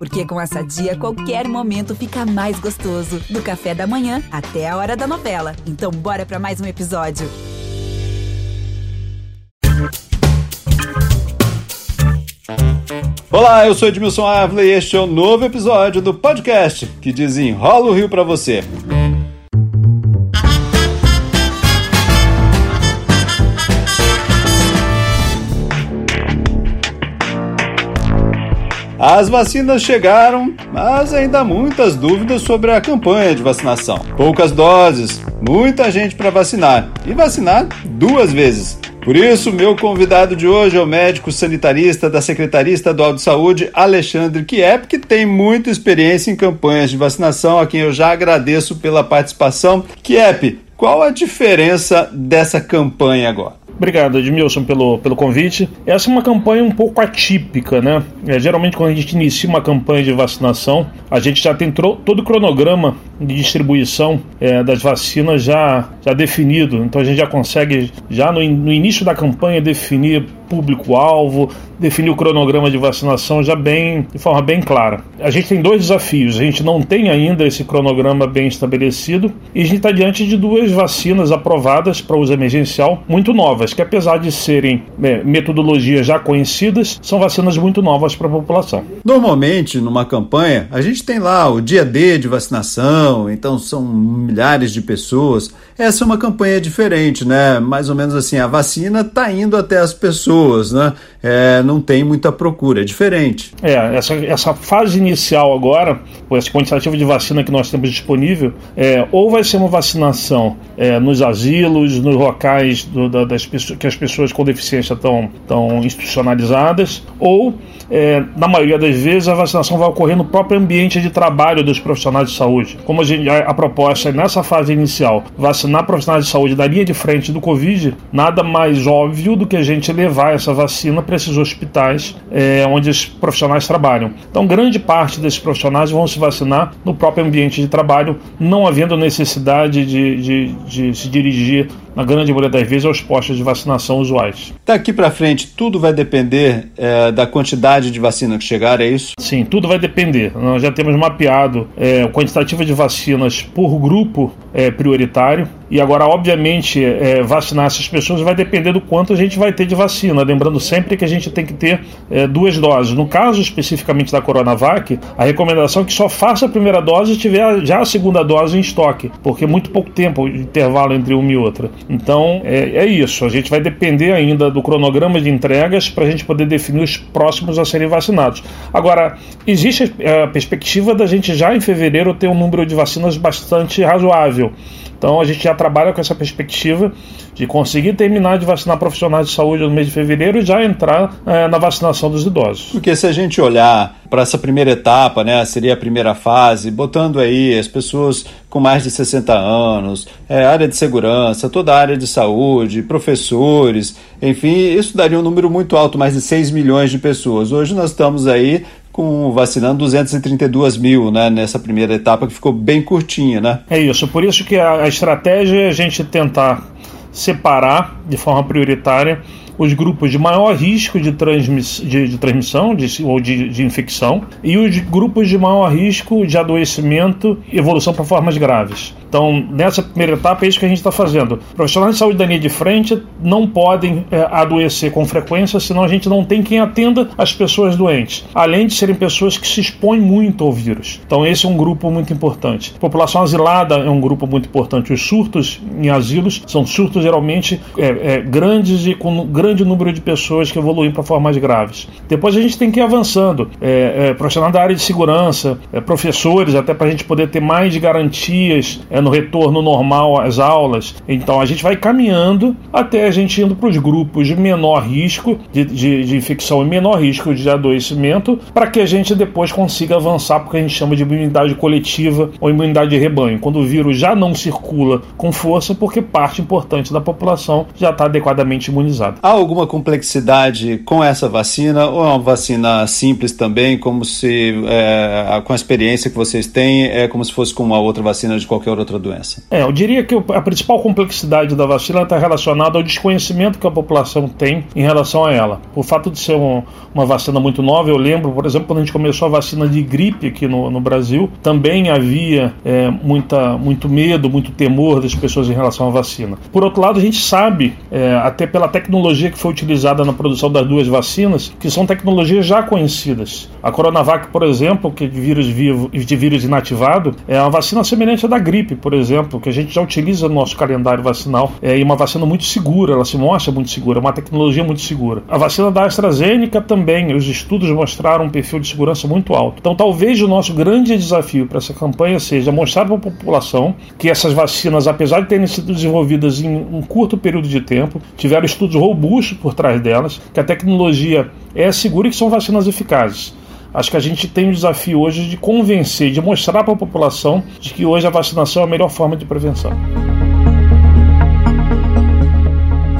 Porque com essa dia, qualquer momento fica mais gostoso. Do café da manhã até a hora da novela. Então, bora para mais um episódio. Olá, eu sou Edmilson Ávila e este é um novo episódio do podcast que desenrola o Rio para você. As vacinas chegaram, mas ainda há muitas dúvidas sobre a campanha de vacinação. Poucas doses, muita gente para vacinar e vacinar duas vezes. Por isso, meu convidado de hoje é o médico sanitarista da Secretaria Estadual de Saúde, Alexandre Kiep, que tem muita experiência em campanhas de vacinação, a quem eu já agradeço pela participação. Kiep, qual a diferença dessa campanha agora? Obrigado, Edmilson, pelo, pelo convite. Essa é uma campanha um pouco atípica, né? É, geralmente, quando a gente inicia uma campanha de vacinação, a gente já tem todo o cronograma de distribuição é, das vacinas já, já definido. Então, a gente já consegue, já no, no início da campanha, definir público-alvo, definir o cronograma de vacinação já bem, de forma bem clara. A gente tem dois desafios. A gente não tem ainda esse cronograma bem estabelecido e a gente está diante de duas vacinas aprovadas para uso emergencial muito novas, que apesar de serem é, metodologias já conhecidas, são vacinas muito novas para a população. Normalmente, numa campanha, a gente tem lá o dia D de vacinação, então são milhares de pessoas. Essa é uma campanha diferente, né? Mais ou menos assim, a vacina está indo até as pessoas né? É, não tem muita procura, é diferente. É, essa, essa fase inicial agora, com esse quantitativo de vacina que nós temos disponível, é, ou vai ser uma vacinação é, nos asilos, nos locais do, da, das que as pessoas com deficiência estão institucionalizadas, ou, é, na maioria das vezes, a vacinação vai ocorrer no próprio ambiente de trabalho dos profissionais de saúde. Como a, proposta é, nessa fase inicial, vacinar profissionais de saúde da linha de frente do Covid, nada mais óbvio do que a gente levar essa vacina para esses hospitais é, onde os profissionais trabalham. Então, grande parte desses profissionais vão se vacinar no próprio ambiente de trabalho, não havendo necessidade de, de, de se dirigir na grande maioria das vezes, aos postos de vacinação usuais. Daqui para frente, tudo vai depender é, da quantidade de vacina que chegar, é isso? Sim, tudo vai depender. Nós já temos mapeado é, o quantitativo de vacinas por grupo é, prioritário. E agora, obviamente, é, vacinar essas pessoas vai depender do quanto a gente vai ter de vacina. Lembrando sempre que a gente tem que ter é, duas doses. No caso especificamente da Coronavac, a recomendação é que só faça a primeira dose e tiver já a segunda dose em estoque, porque é muito pouco tempo o intervalo entre uma e outra. Então é, é isso. A gente vai depender ainda do cronograma de entregas para a gente poder definir os próximos a serem vacinados. Agora, existe a perspectiva da gente já em fevereiro ter um número de vacinas bastante razoável. Então a gente já trabalha com essa perspectiva de conseguir terminar de vacinar profissionais de saúde no mês de fevereiro e já entrar é, na vacinação dos idosos. Porque se a gente olhar para essa primeira etapa, né, seria a primeira fase, botando aí as pessoas com mais de 60 anos, é, área de segurança, toda a área de saúde, professores, enfim, isso daria um número muito alto, mais de 6 milhões de pessoas. Hoje nós estamos aí com vacinando 232 mil né, nessa primeira etapa que ficou bem curtinha, né? É isso, por isso que a, a estratégia é a gente tentar separar de forma prioritária os grupos de maior risco de, transmiss de, de transmissão de, ou de, infecção e os grupos de maior risco de adoecimento e evolução para formas graves. Então, nessa primeira etapa, é isso que a gente está fazendo. Profissionais de saúde da linha de frente não podem é, adoecer com frequência, senão a gente não tem quem atenda as pessoas doentes, além de serem pessoas que se expõem muito ao vírus. Então, esse é um grupo muito importante. População asilada é um grupo muito importante. Os surtos em asilos são surtos geralmente é, é, grandes e com grande número de pessoas que evoluem para formas graves. Depois a gente tem que ir avançando. É, é profissional da área de segurança, é, professores, até para a gente poder ter mais garantias é, no retorno normal às aulas. Então a gente vai caminhando até a gente indo para os grupos de menor risco de, de, de, infecção e menor risco de adoecimento, para que a gente depois consiga avançar porque a gente chama de imunidade coletiva ou imunidade de rebanho, quando o vírus já não circula com força porque parte importante da população já está adequadamente imunizada. A alguma complexidade com essa vacina ou é uma vacina simples também, como se é, com a experiência que vocês têm é como se fosse com uma outra vacina de qualquer outra doença? É, eu diria que a principal complexidade da vacina está relacionada ao desconhecimento que a população tem em relação a ela. O fato de ser um, uma vacina muito nova, eu lembro, por exemplo, quando a gente começou a vacina de gripe aqui no, no Brasil, também havia é, muita, muito medo, muito temor das pessoas em relação à vacina. Por outro lado, a gente sabe, é, até pela tecnologia que foi utilizada na produção das duas vacinas, que são tecnologias já conhecidas. A Coronavac, por exemplo, que é de vírus vivo de vírus inativado, é uma vacina semelhante à da gripe, por exemplo, que a gente já utiliza no nosso calendário vacinal. É uma vacina muito segura, ela se mostra muito segura, é uma tecnologia muito segura. A vacina da AstraZeneca também, os estudos mostraram um perfil de segurança muito alto. Então, talvez o nosso grande desafio para essa campanha seja mostrar para a população que essas vacinas, apesar de terem sido desenvolvidas em um curto período de tempo, tiveram estudos robustos por trás delas, que a tecnologia é segura e que são vacinas eficazes. Acho que a gente tem o desafio hoje de convencer, de mostrar para a população de que hoje a vacinação é a melhor forma de prevenção.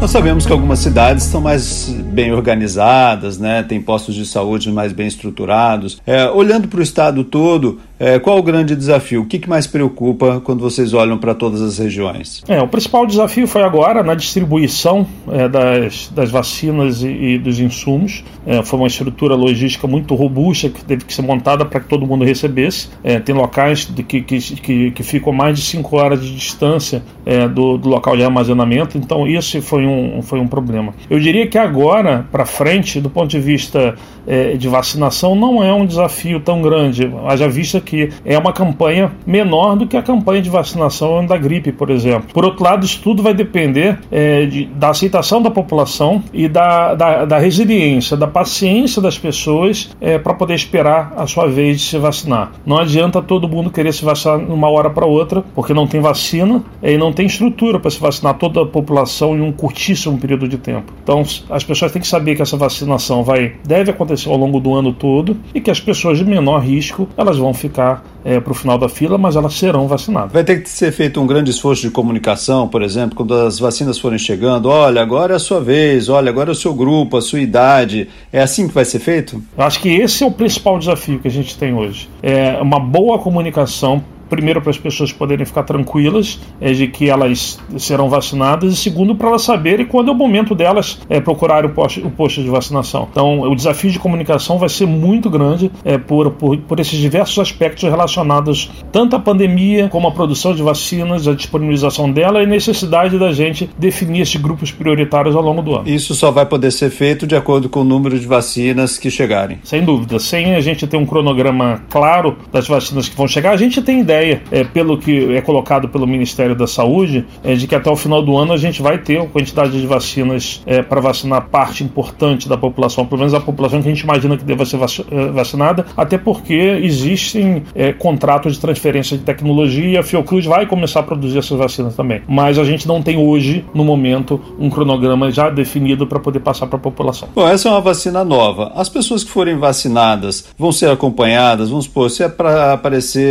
Nós sabemos que algumas cidades estão mais bem organizadas, né? tem postos de saúde mais bem estruturados. É, olhando para o estado todo, é, qual o grande desafio? O que, que mais preocupa quando vocês olham para todas as regiões? É, o principal desafio foi agora na distribuição é, das, das vacinas e, e dos insumos. É, foi uma estrutura logística muito robusta que teve que ser montada para que todo mundo recebesse. É, tem locais que, que, que, que, ficam mais de 5 horas de distância é, do, do, local de armazenamento, então esse foi um, foi um problema. Eu diria que agora, para frente, do ponto de vista é, de vacinação, não é um desafio tão grande, haja vista que que é uma campanha menor do que a campanha de vacinação da gripe, por exemplo. Por outro lado, isso tudo vai depender é, de, da aceitação da população e da, da, da resiliência, da paciência das pessoas é, para poder esperar a sua vez de se vacinar. Não adianta todo mundo querer se vacinar de uma hora para outra, porque não tem vacina e não tem estrutura para se vacinar toda a população em um curtíssimo período de tempo. Então, as pessoas têm que saber que essa vacinação vai deve acontecer ao longo do ano todo e que as pessoas de menor risco elas vão ficar ficar é, para o final da fila, mas elas serão vacinadas. Vai ter que ser feito um grande esforço de comunicação, por exemplo, quando as vacinas forem chegando. Olha, agora é a sua vez, olha, agora é o seu grupo, a sua idade. É assim que vai ser feito? Eu acho que esse é o principal desafio que a gente tem hoje. É uma boa comunicação primeiro para as pessoas poderem ficar tranquilas é, de que elas serão vacinadas e segundo para elas saberem quando é o momento delas é, procurarem o posto, o posto de vacinação. Então o desafio de comunicação vai ser muito grande é, por, por, por esses diversos aspectos relacionados tanto à pandemia como à produção de vacinas, a disponibilização dela e necessidade da gente definir esses grupos prioritários ao longo do ano. Isso só vai poder ser feito de acordo com o número de vacinas que chegarem. Sem dúvida, sem a gente ter um cronograma claro das vacinas que vão chegar, a gente tem ideia ideia, é, pelo que é colocado pelo Ministério da Saúde, é de que até o final do ano a gente vai ter uma quantidade de vacinas é, para vacinar parte importante da população, pelo menos a população que a gente imagina que deva ser é, vacinada, até porque existem é, contratos de transferência de tecnologia a Fiocruz vai começar a produzir essas vacinas também. Mas a gente não tem hoje, no momento, um cronograma já definido para poder passar para a população. Bom, essa é uma vacina nova. As pessoas que forem vacinadas vão ser acompanhadas, vamos supor, se é para aparecer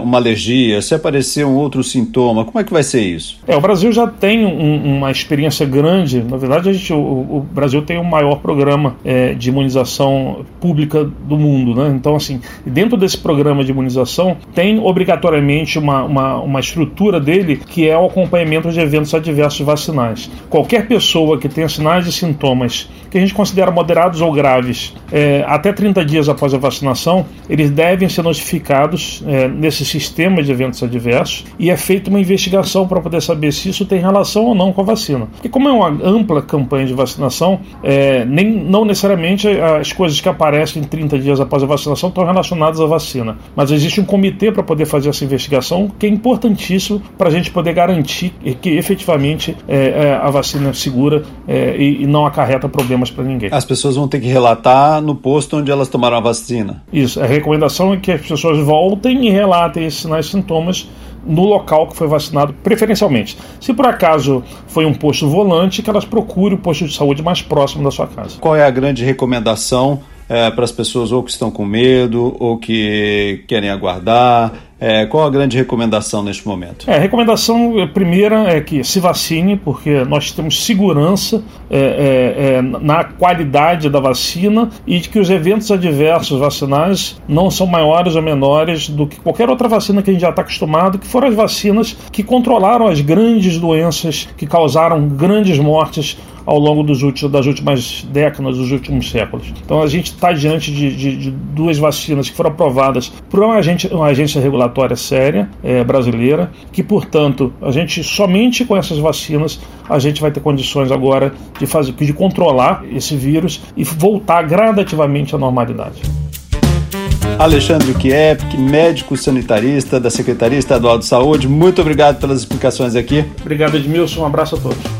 uma alergia, se aparecer um outro sintoma, como é que vai ser isso? É, o Brasil já tem um, uma experiência grande. Na verdade, a gente, o, o Brasil tem o maior programa é, de imunização pública do mundo, né? Então, assim, dentro desse programa de imunização tem obrigatoriamente uma, uma, uma estrutura dele que é o acompanhamento de eventos adversos vacinais. Qualquer pessoa que tenha sinais e sintomas que a gente considera moderados ou graves é, até 30 dias após a vacinação, eles devem ser notificados é, nesse sistema de eventos adversos e é feita uma investigação para poder saber se isso tem relação ou não com a vacina. Porque como é uma ampla campanha de vacinação, é, nem, não necessariamente as coisas que aparecem 30 dias após a vacinação estão relacionadas à vacina, mas existe um comitê para poder fazer essa investigação que é importantíssimo para a gente poder garantir que efetivamente é, é, a vacina é segura é, e, e não acarreta problemas para ninguém. As pessoas vão ter que relatar no posto onde elas tomaram a vacina. Isso, a recomendação é que as pessoas voltem e relatem relatem esses sinais e sintomas no local que foi vacinado, preferencialmente. Se por acaso foi um posto volante, que elas procurem o posto de saúde mais próximo da sua casa. Qual é a grande recomendação é, para as pessoas ou que estão com medo ou que querem aguardar? É, qual a grande recomendação neste momento? É, a recomendação primeira é que se vacine, porque nós temos segurança é, na qualidade da vacina e de que os eventos adversos vacinais não são maiores ou menores do que qualquer outra vacina que a gente já está acostumado, que foram as vacinas que controlaram as grandes doenças que causaram grandes mortes ao longo dos últimos, das últimas décadas, dos últimos séculos. Então a gente está diante de, de, de, duas vacinas que foram aprovadas por uma agência, uma agência regulatória séria é, brasileira, que portanto a gente somente com essas vacinas a gente vai ter condições agora de fazer, de controlar esse vírus e voltar gradativamente à normalidade. Alexandre Kiep, médico sanitarista da Secretaria Estadual de Saúde, muito obrigado pelas explicações aqui. Obrigado, Edmilson. Um abraço a todos.